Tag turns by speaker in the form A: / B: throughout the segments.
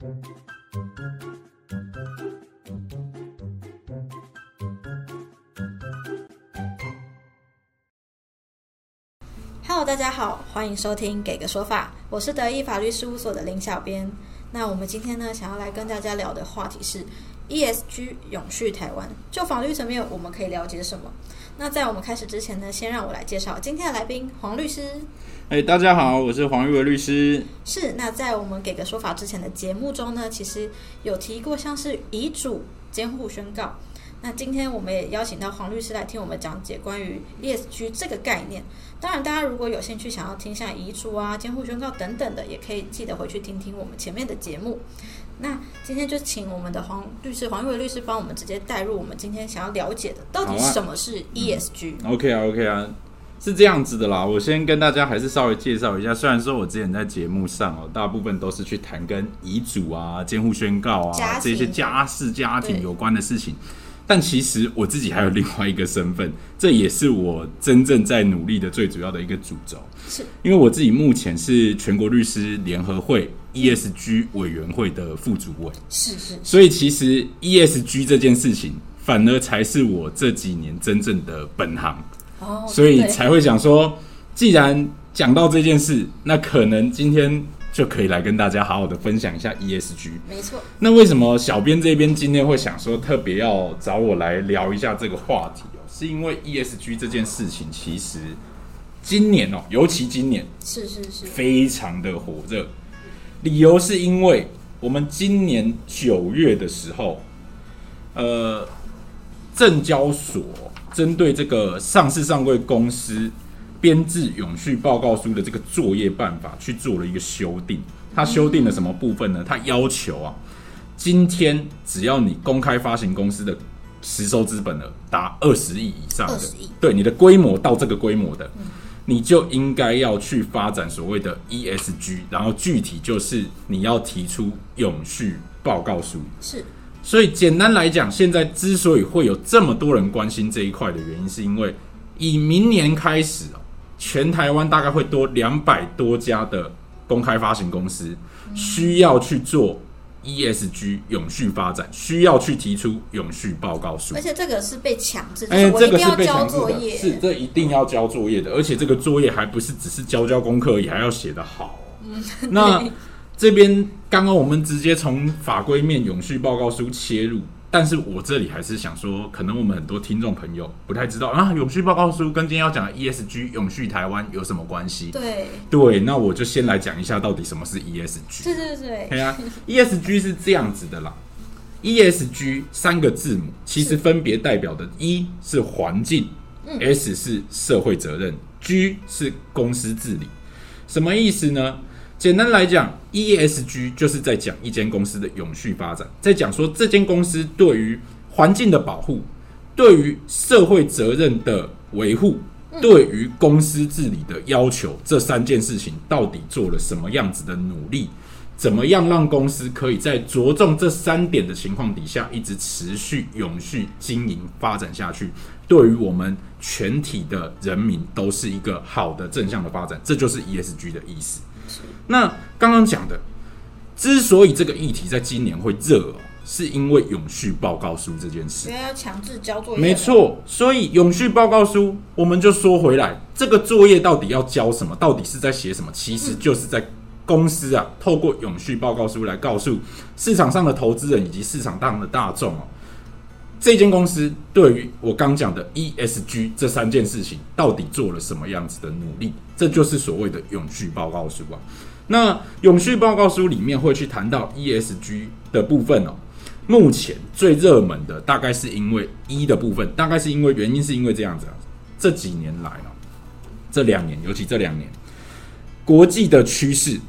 A: Hello，大家好，欢迎收听《给个说法》，我是德意法律事务所的林小编。那我们今天呢，想要来跟大家聊的话题是 ESG 永续台湾。就法律层面，我们可以了解什么？那在我们开始之前呢，先让我来介绍今天的来宾黄律师。
B: 哎，大家好，我是黄玉文律师。
A: 是，那在我们给个说法之前的节目中呢，其实有提过像是遗嘱监护宣告。那今天我们也邀请到黄律师来听我们讲解关于 ESG 这个概念。当然，大家如果有兴趣想要听像遗嘱啊、监护宣告等等的，也可以记得回去听听我们前面的节目。那今天就请我们的黄律师黄玉伟律师帮我们直接带入我们今天想要了解的，到底什么是 ESG？、
B: OK 啊，OK 啊，是这样子的啦。我先跟大家还是稍微介绍一下，虽然说我之前在节目上哦，大部分都是去谈跟遗嘱啊、监护宣告啊这些家事、家庭有关的事情。但其实我自己还有另外一个身份，这也是我真正在努力的最主要的一个主轴。
A: 是。
B: 因为我自己目前是全国律师联合会 ESG 委员会的副主委，
A: 是是
B: 所以其实 ESG 这件事情，反而才是我这几年真正的本行，
A: 哦，
B: 所以才会想说，既然讲到这件事，那可能今天就可以来跟大家好好的分享一下 ESG。
A: 没错，
B: 那为什么小编这边今天会想说特别要找我来聊一下这个话题哦？是因为 ESG 这件事情，其实今年哦，尤其今年
A: 是是是，
B: 非常的火热。理由是因为我们今年九月的时候，呃，证交所针对这个上市上柜公司编制永续报告书的这个作业办法去做了一个修订。它修订了什么部分呢？它要求啊，今天只要你公开发行公司的实收资本额达二十亿以上的，对你的规模到这个规模的，你就应该要去发展所谓的 ESG，然后具体就是你要提出永续报告书。
A: 是
B: 所以简单来讲，现在之所以会有这么多人关心这一块的原因，是因为以明年开始哦，全台湾大概会多两百多家的公开发行公司需要去做 ESG 永续发展，需要去提出永续报告书
A: 而。且这个是被强制，就
B: 哎、
A: 是我一定要
B: 这个是被
A: 交作
B: 强制的，是
A: 业，
B: 这一定要交作业的，而且这个作业还不是只是交交功课而已，还要写得好。
A: 嗯
B: 那这边刚刚我们直接从法规面永续报告书切入，但是我这里还是想说，可能我们很多听众朋友不太知道啊，永续报告书跟今天要讲的 ESG 永续台湾有什么关系？
A: 对
B: 对，那我就先来讲一下到底什么是 ESG。
A: 是是是，
B: 对啊，ESG 是这样子的啦。ESG 三个字母其实分别代表的，一是环境，S 是社会责任，G 是公司治理。什么意思呢？简单来讲，ESG 就是在讲一间公司的永续发展，在讲说这间公司对于环境的保护，对于社会责任的维护，对于公司治理的要求，这三件事情到底做了什么样子的努力？怎么样让公司可以在着重这三点的情况底下，一直持续永续经营发展下去？对于我们全体的人民都是一个好的正向的发展，这就是 ESG 的意思。那刚刚讲的，之所以这个议题在今年会热哦，是因为永续报告书这件事
A: 因。为要强制交作业，
B: 没，错，所以永续报告书，我们就说回来，这个作业到底要交什么？到底是在写什么？其实就是在公司啊，透过永续报告书来告诉市场上的投资人以及市场上的大众哦，这间公司对于我刚讲的 ESG 这三件事情，到底做了什么样子的努力？这就是所谓的永续报告书啊。那永续报告书里面会去谈到 ESG 的部分哦。目前最热门的大概是因为一的部分，大概是因为原因是因为这样子啊，这几年来哦，这两年，尤其这两年，国际的趋势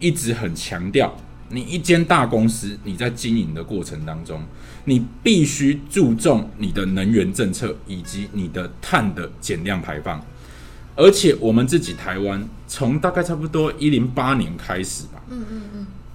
B: 一直很强调，你一间大公司你在经营的过程当中，你必须注重你的能源政策以及你的碳的减量排放。而且我们自己台湾从大概差不多一零八年开始吧，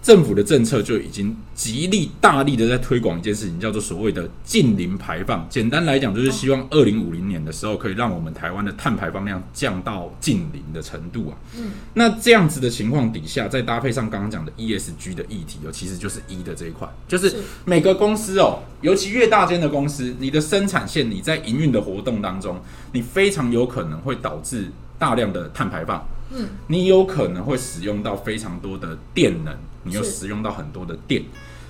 B: 政府的政策就已经极力大力的在推广一件事情，叫做所谓的近零排放。简单来讲，就是希望二零五零年的时候，可以让我们台湾的碳排放量降到近零的程度啊。嗯，那这样子的情况底下，再搭配上刚刚讲的 ESG 的议题哦，其实就是一的这一块，就是每个公司哦，尤其越大间的公司，你的生产线你在营运的活动当中，你非常有可能会导致大量的碳排放。嗯，你有可能会使用到非常多的电能。你又使用到很多的电，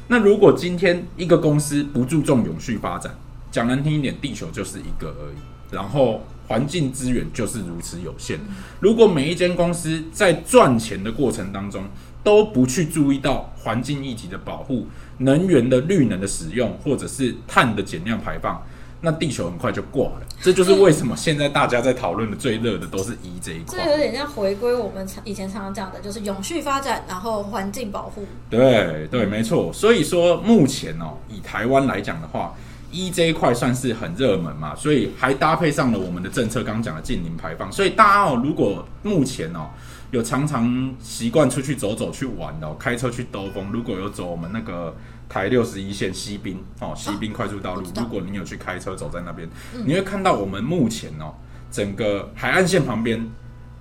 B: 那如果今天一个公司不注重永续发展，讲难听一点，地球就是一个而已，然后环境资源就是如此有限。如果每一间公司在赚钱的过程当中都不去注意到环境议题的保护、能源的绿能的使用，或者是碳的减量排放。那地球很快就挂了，这就是为什么现在大家在讨论的最热的都是 E 这一块。
A: 这有点像回归我们以前常常讲的，就是永续发展，然后环境保护。
B: 对对，没错。所以说目前哦，以台湾来讲的话，一这一块算是很热门嘛，所以还搭配上了我们的政策，刚刚讲的近零排放。所以大家哦，如果目前哦有常常习惯出去走走去玩哦，开车去兜风，如果有走我们那个。台六十一线西滨哦，西滨快速道路。如果你有去开车走在那边，你会看到我们目前哦，整个海岸线旁边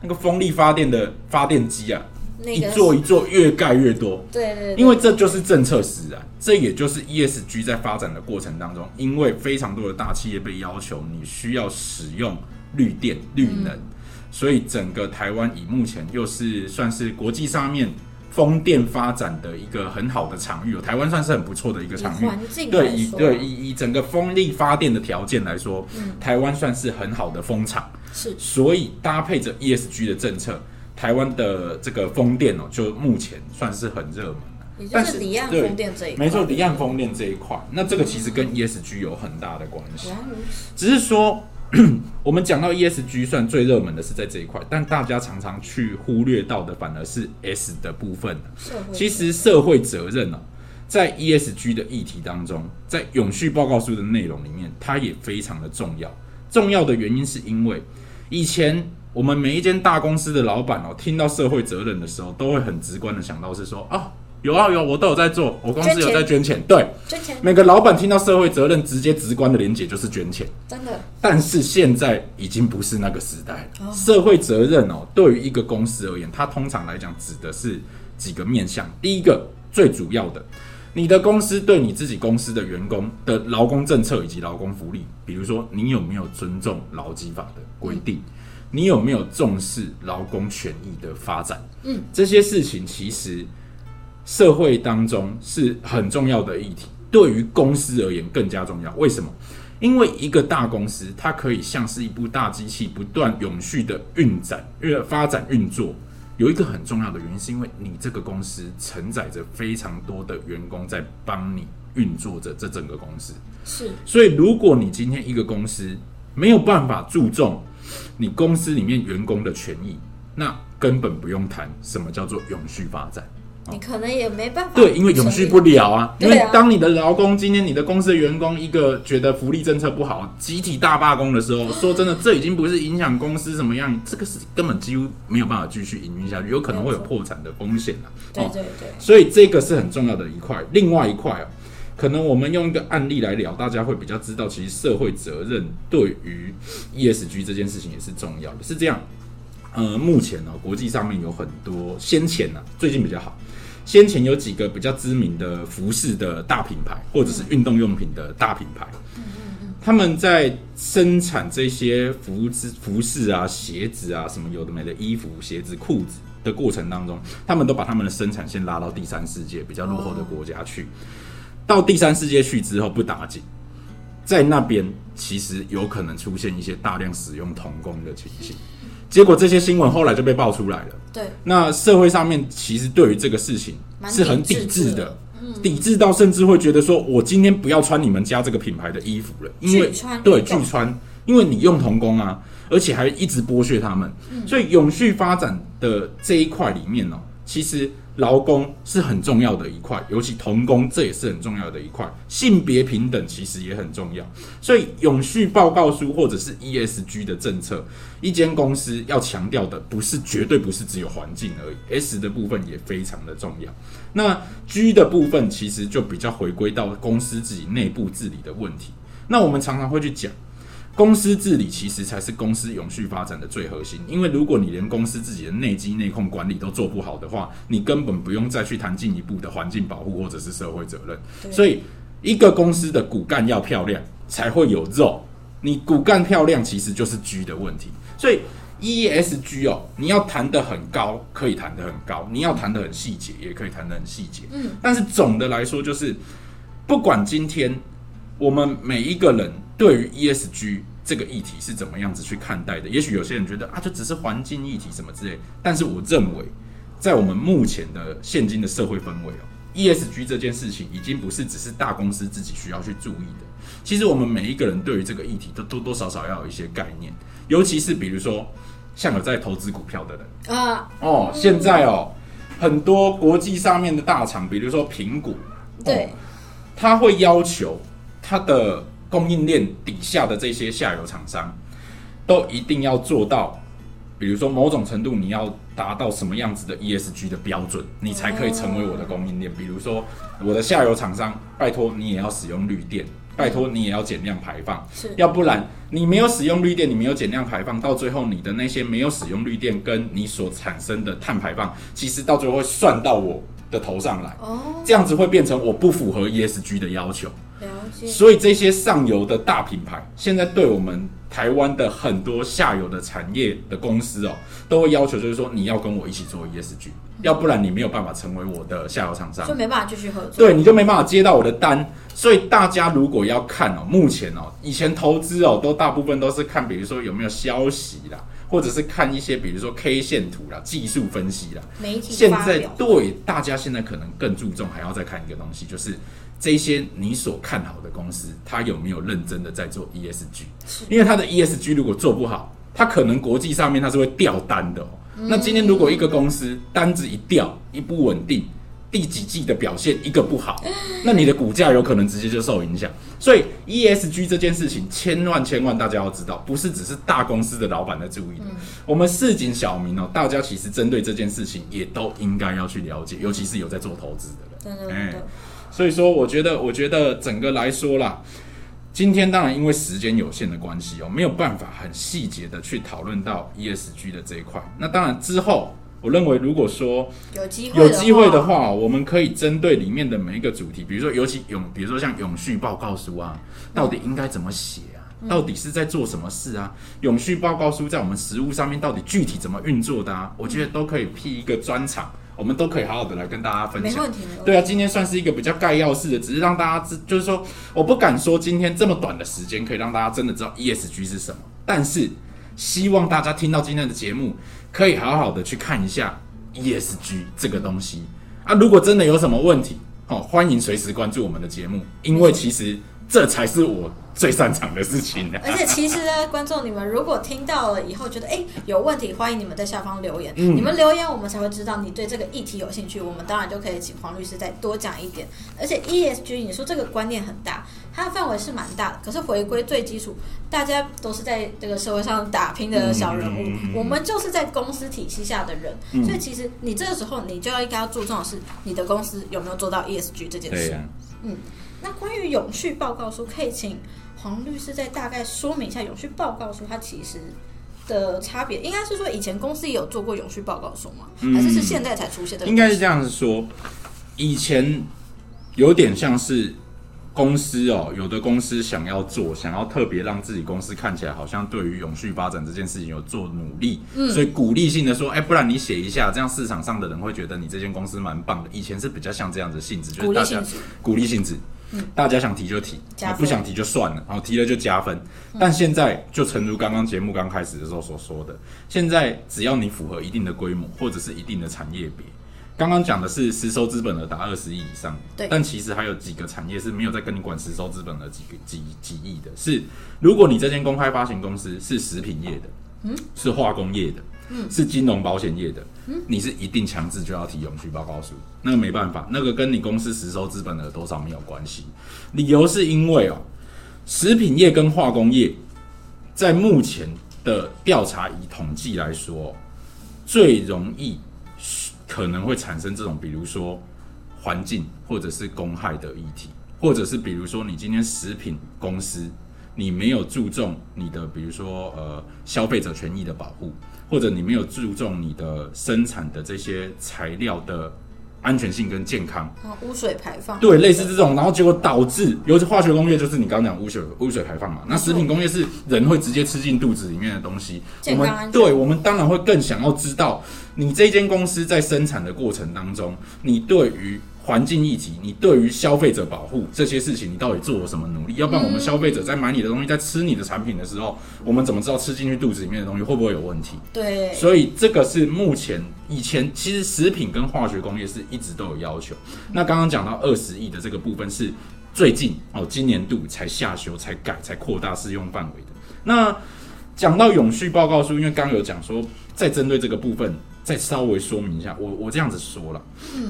B: 那个风力发电的发电机啊，一座一座越盖越多。
A: 对对，
B: 因为这就是政策使然，这也就是 ESG 在发展的过程当中，因为非常多的大企业被要求你需要使用绿电绿能，所以整个台湾以目前又是算是国际上面。风电发展的一个很好的场域，台湾算是很不错的一个场域。对，以对以以整个风力发电的条件来说，台湾算是很好的风场。
A: 是，
B: 所以搭配着 ESG 的政策，台湾的这个风电哦，就目前算是很热
A: 门但是离岸风电这一块，
B: 没错，离岸风电这一块，那这个其实跟 ESG 有很大的关系。只是说。我们讲到 ESG 算最热门的是在这一块，但大家常常去忽略到的反而是 S 的部分。其实社会责任啊，在 ESG 的议题当中，在永续报告书的内容里面，它也非常的重要。重要的原因是因为以前我们每一间大公司的老板哦，听到社会责任的时候，都会很直观的想到是说啊。有啊有，我都有在做，我公司有在捐钱。对，
A: 捐钱。
B: 每个老板听到社会责任，直接直观的连结就是捐钱。
A: 真的。
B: 但是现在已经不是那个时代了。社会责任哦，对于一个公司而言，它通常来讲指的是几个面向。第一个，最主要的，你的公司对你自己公司的员工的劳工政策以及劳工福利，比如说你有没有尊重劳基法的规定，你有没有重视劳工权益的发展？嗯，这些事情其实。社会当中是很重要的议题，对于公司而言更加重要。为什么？因为一个大公司，它可以像是一部大机器，不断永续的运转、越发展、运作。有一个很重要的原因，是因为你这个公司承载着非常多的员工在帮你运作着这整个公司。
A: 是，
B: 所以如果你今天一个公司没有办法注重你公司里面员工的权益，那根本不用谈什么叫做永续发展。
A: 你可能也没办法
B: 对，因为永续不了啊。因为当你的劳工今天你的公司的员工一个觉得福利政策不好，集体大罢工的时候，说真的，这已经不是影响公司怎么样，这个是根本几乎没有办法继续营运下去，有可能会有破产的风险
A: 了。对对对，
B: 所以这个是很重要的一块。另外一块哦，可能我们用一个案例来聊，大家会比较知道，其实社会责任对于 ESG 这件事情也是重要的。是这样，呃，目前呢，国际上面有很多先前呢，最近比较好。先前有几个比较知名的服饰的大品牌，或者是运动用品的大品牌，他们在生产这些服饰、服饰啊、鞋子啊，什么有的没的衣服、鞋子、裤子的过程当中，他们都把他们的生产线拉到第三世界比较落后的国家去。到第三世界去之后不打紧，在那边其实有可能出现一些大量使用童工的情形。结果这些新闻后来就被爆出来了。
A: 对，
B: 那社会上面其实对于这个事情是很抵制的，抵制到甚至会觉得说，我今天不要穿你们家这个品牌的衣服了，因为对拒穿，因为你用童工啊，而且还一直剥削他们。所以永续发展的这一块里面呢，其实劳工是很重要的一块，尤其童工这也是很重要的一块，性别平等其实也很重要。所以永续报告书或者是 ESG 的政策，一间公司要强调的不是绝对不是只有环境而已，S 的部分也非常的重要。那 G 的部分其实就比较回归到公司自己内部治理的问题。那我们常常会去讲。公司治理其实才是公司永续发展的最核心，因为如果你连公司自己的内机内控管理都做不好的话，你根本不用再去谈进一步的环境保护或者是社会责任。所以，一个公司的骨干要漂亮，才会有肉。你骨干漂亮，其实就是 G 的问题。所以，ESG 哦，你要谈得很高，可以谈得很高；你要谈得很细节，也可以谈得很细节。嗯，但是总的来说，就是不管今天我们每一个人对于 ESG。这个议题是怎么样子去看待的？也许有些人觉得啊，就只是环境议题什么之类。但是我认为，在我们目前的现今的社会氛围哦，ESG 这件事情已经不是只是大公司自己需要去注意的。其实我们每一个人对于这个议题都多多少少要有一些概念，尤其是比如说像有在投资股票的人啊，哦，现在哦，很多国际上面的大厂，比如说苹果，
A: 对，
B: 他会要求他的。供应链底下的这些下游厂商，都一定要做到，比如说某种程度，你要达到什么样子的 ESG 的标准，你才可以成为我的供应链。比如说，我的下游厂商，拜托你也要使用绿电，拜托你也要减量排放，要不然你没有使用绿电，你没有减量排放，到最后你的那些没有使用绿电跟你所产生的碳排放，其实到最后会算到我的头上来，哦这样子会变成我不符合 ESG 的要求。所以这些上游的大品牌，现在对我们台湾的很多下游的产业的公司哦，都会要求就是说，你要跟我一起做 ESG，要不然你没有办法成为我的下游厂商，
A: 就没办法继续合作。
B: 对，你就没办法接到我的单。所以大家如果要看哦，目前哦，以前投资哦，都大部分都是看，比如说有没有消息啦，或者是看一些比如说 K 线图啦、技术分析啦。
A: 媒体
B: 现在对大家现在可能更注重，还要再看一个东西，就是。这些你所看好的公司，它有没有认真的在做 ESG？因为它的 ESG 如果做不好，它可能国际上面它是会掉单的。那今天如果一个公司单子一掉，一不稳定，第几季的表现一个不好，那你的股价有可能直接就受影响。所以 ESG 这件事情，千万千万大家要知道，不是只是大公司的老板在注意的。我们市井小民哦，大家其实针对这件事情也都应该要去了解，尤其是有在做投资的
A: 人。
B: 所以说，我觉得，我觉得整个来说啦，今天当然因为时间有限的关系哦，没有办法很细节的去讨论到 ESG 的这一块。那当然之后，我认为如果说
A: 有机会
B: 有机会的话，我们可以针对里面的每一个主题，比如说尤其永，比如说像永续报告书啊，到底应该怎么写啊？到底是在做什么事啊？永续报告书在我们实务上面到底具体怎么运作的啊？我觉得都可以辟一个专场。我们都可以好好的来跟大家分享。
A: 没问题，
B: 对啊，今天算是一个比较概要式的，只是让大家知，就是说，我不敢说今天这么短的时间可以让大家真的知道 ESG 是什么，但是希望大家听到今天的节目，可以好好的去看一下 ESG 这个东西啊。如果真的有什么问题，哦，欢迎随时关注我们的节目，因为其实这才是我。最擅长的事情。
A: 而且其实呢，观众你们如果听到了以后觉得哎有问题，欢迎你们在下方留言。你们留言我们才会知道你对这个议题有兴趣，我们当然就可以请黄律师再多讲一点。而且 ESG，你说这个观念很大，它的范围是蛮大的。可是回归最基础，大家都是在这个社会上打拼的小人物，我们就是在公司体系下的人。所以其实你这个时候你就要应该要注重的是你的公司有没有做到 ESG 这件事。嗯，那关于永续报告书，可以请。黄律师再大概说明一下永续报告书，它其实的差别，应该是说以前公司也有做过永续报告书吗？还是是现在才出现的？
B: 应该是这样子说，以前有点像是公司哦，有的公司想要做，想要特别让自己公司看起来好像对于永续发展这件事情有做努力，所以鼓励性的说，哎，不然你写一下，这样市场上的人会觉得你这间公司蛮棒的。以前是比较像这样子性质，就是大家鼓励性质。大家想提就提，不想提就算了，然后提了就加分。但现在就诚如刚刚节目刚开始的时候所说的，现在只要你符合一定的规模或者是一定的产业别，刚刚讲的是实收资本额达二十亿以上，
A: 对。
B: 但其实还有几个产业是没有在跟你管实收资本额几个几几亿的，是如果你这间公开发行公司是食品业的，嗯，是化工业的，是金融保险业的，你是一定强制就要提永续报告书，那个没办法，那个跟你公司实收资本额多少没有关系。理由是因为哦，食品业跟化工业在目前的调查以统计来说，最容易可能会产生这种，比如说环境或者是公害的议题，或者是比如说你今天食品公司。你没有注重你的，比如说呃消费者权益的保护，或者你没有注重你的生产的这些材料的安全性跟健康，
A: 啊，污水排放，
B: 对，类似这种，然后结果导致，尤其化学工业就是你刚刚讲污水污水排放嘛，那食品工业是人会直接吃进肚子里面的东西，
A: 我们
B: 对我们当然会更想要知道，你这间公司在生产的过程当中，你对于。环境议题，你对于消费者保护这些事情，你到底做了什么努力？要不然我们消费者在买你的东西，在吃你的产品的时候，我们怎么知道吃进去肚子里面的东西会不会有问题？
A: 对，
B: 所以这个是目前以前其实食品跟化学工业是一直都有要求。那刚刚讲到二十亿的这个部分是最近哦，今年度才下修、才改、才扩大适用范围的。那讲到永续报告书，因为刚刚有讲说，在针对这个部分。再稍微说明一下，我我这样子说了，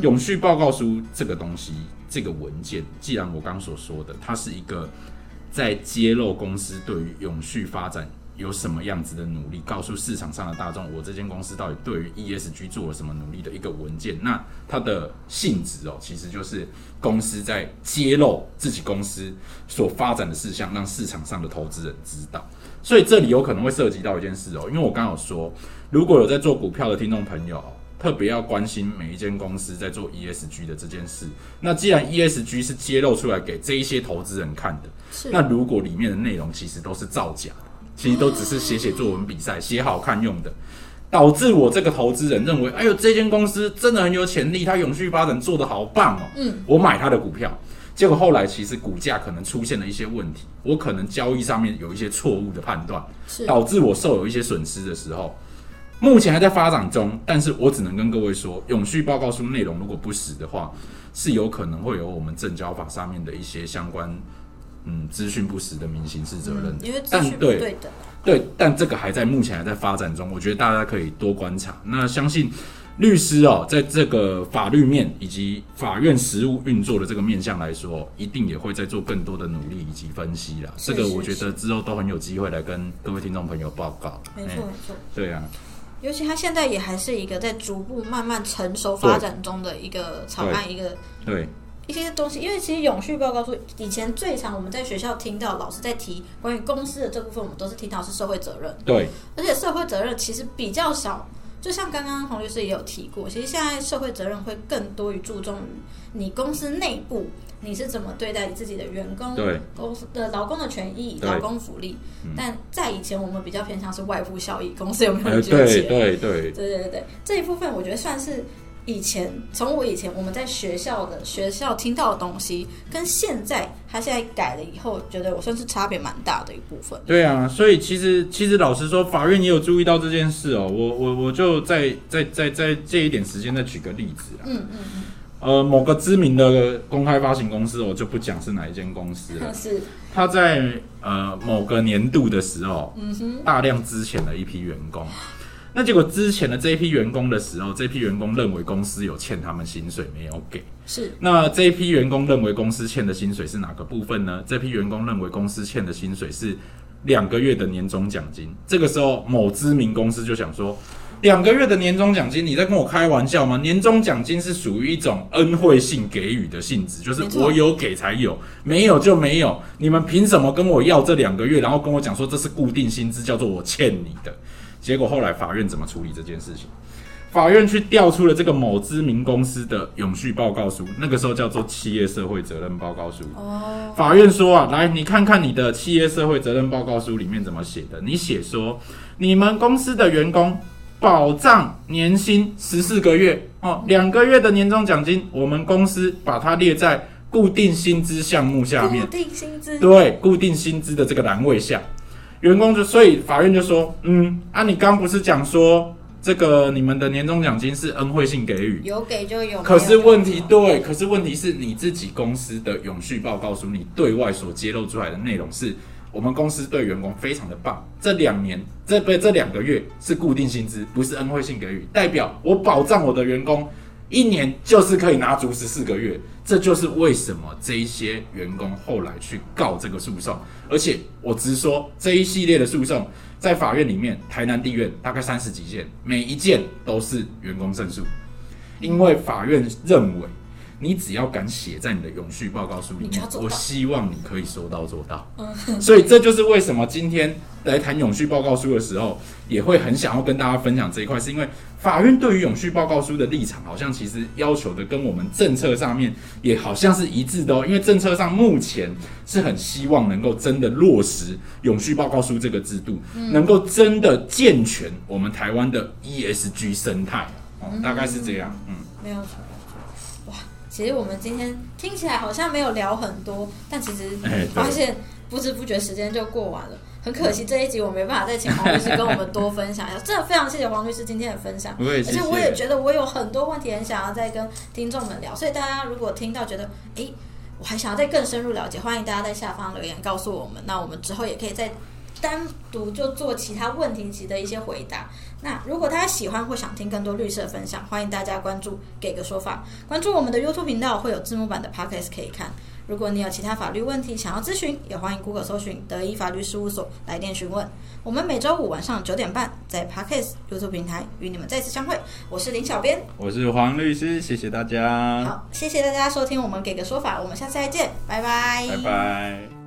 B: 永续报告书这个东西，这个文件，既然我刚所说的，它是一个在揭露公司对于永续发展有什么样子的努力，告诉市场上的大众，我这间公司到底对于 ESG 做了什么努力的一个文件。那它的性质哦，其实就是公司在揭露自己公司所发展的事项，让市场上的投资人知道。所以这里有可能会涉及到一件事哦，因为我刚有说。如果有在做股票的听众朋友，特别要关心每一间公司在做 ESG 的这件事。那既然 ESG 是揭露出来给这一些投资人看的，那如果里面的内容其实都是造假的，其实都只是写写作文比赛、写好看用的，导致我这个投资人认为，哎呦，这间公司真的很有潜力，它永续发展做得好棒哦，嗯，我买它的股票。结果后来其实股价可能出现了一些问题，我可能交易上面有一些错误的判断，导致我受有一些损失的时候。目前还在发展中，但是我只能跟各位说，永续报告书内容如果不实的话，是有可能会有我们证交法上面的一些相关，嗯，资讯不实的明刑事责任。
A: 因为资讯不对的。
B: 对，但这个还在目前还在发展中，我觉得大家可以多观察。那相信律师哦，在这个法律面以及法院实务运作的这个面向来说，一定也会在做更多的努力以及分析啦。这个我觉得之后都很有机会来跟各位听众朋友报告。
A: 没错，没错。
B: 对啊。
A: 尤其他现在也还是一个在逐步慢慢成熟发展中的一个草案，一个
B: 对
A: 一些东西。因为其实永续报告书以前最常我们在学校听到老师在提关于公司的这部分，我们都是听到是社会责任。
B: 对，
A: 而且社会责任其实比较少。就像刚刚洪律师也有提过，其实现在社会责任会更多于注重于你公司内部。你是怎么对待你自己的员工？
B: 对
A: 公司的劳工的权益、劳工福利。但在以前，我们比较偏向是外部效益，公司有没有
B: 对对对
A: 对对对，这一部分我觉得算是以前从我以前我们在学校的学校听到的东西，跟现在他现在改了以后，觉得我算是差别蛮大的一部分。
B: 对啊，所以其实其实老实说，法院也有注意到这件事哦。我我我就在在在在借一点时间再举个例子啊。嗯嗯嗯。呃，某个知名的公开发行公司，我就不讲是哪一间公司了。
A: 是，
B: 他在呃某个年度的时候，嗯哼，大量资遣了一批员工。那结果之前的这一批员工的时候，这批员工认为公司有欠他们薪水没有给。
A: 是，
B: 那这一批员工认为公司欠的薪水是哪个部分呢？这批员工认为公司欠的薪水是两个月的年终奖金。这个时候，某知名公司就想说。两个月的年终奖金，你在跟我开玩笑吗？年终奖金是属于一种恩惠性给予的性质，就是我有给才有，没有就没有。你们凭什么跟我要这两个月，然后跟我讲说这是固定薪资，叫做我欠你的？结果后来法院怎么处理这件事情？法院去调出了这个某知名公司的永续报告书，那个时候叫做企业社会责任报告书。哦，法院说啊，来你看看你的企业社会责任报告书里面怎么写的？你写说你们公司的员工。保障年薪十四个月哦，两个月的年终奖金，我们公司把它列在固定薪资项目下面。
A: 固定薪资
B: 对，固定薪资的这个栏位下，员工就所以法院就说，嗯啊，你刚不是讲说这个你们的年终奖金是恩惠性给予，
A: 有给就有。
B: 可是问题对，可是问题是你自己公司的永续报告书，你对外所揭露出来的内容是。我们公司对员工非常的棒。这两年，这不这两个月是固定薪资，不是恩惠性给予，代表我保障我的员工一年就是可以拿足十四个月。这就是为什么这一些员工后来去告这个诉讼，而且我直说这一系列的诉讼在法院里面，台南地院大概三十几件，每一件都是员工胜诉，因为法院认为。你只要敢写在你的永续报告书里面，我希望你可以说到做到。所以这就是为什么今天来谈永续报告书的时候，也会很想要跟大家分享这一块，是因为法院对于永续报告书的立场，好像其实要求的跟我们政策上面也好像是一致的哦。因为政策上目前是很希望能够真的落实永续报告书这个制度，能够真的健全我们台湾的 ESG 生态哦，大概是这样。
A: 嗯，没有错。其实我们今天听起来好像没有聊很多，但其实发现不知不觉时间就过完了。很可惜这一集我没办法再请黄律师跟我们多分享一下，真的非常谢谢黄律师今天的分享。
B: 而
A: 且我也觉得我有很多问题很想要再跟听众们聊，所以大家如果听到觉得哎，我还想要再更深入了解，欢迎大家在下方留言告诉我们。那我们之后也可以再单独就做其他问题集的一些回答。那如果大家喜欢或想听更多绿色分享，欢迎大家关注给个说法，关注我们的 YouTube 频道会有字幕版的 Podcast 可以看。如果你有其他法律问题想要咨询，也欢迎 Google 搜寻德一法律事务所来电询问。我们每周五晚上九点半在 Podcast YouTube 平台与你们再次相会。我是林小编，
B: 我是黄律师，谢谢大家。
A: 好，谢谢大家收听我们给个说法，我们下次再见，拜拜，
B: 拜拜。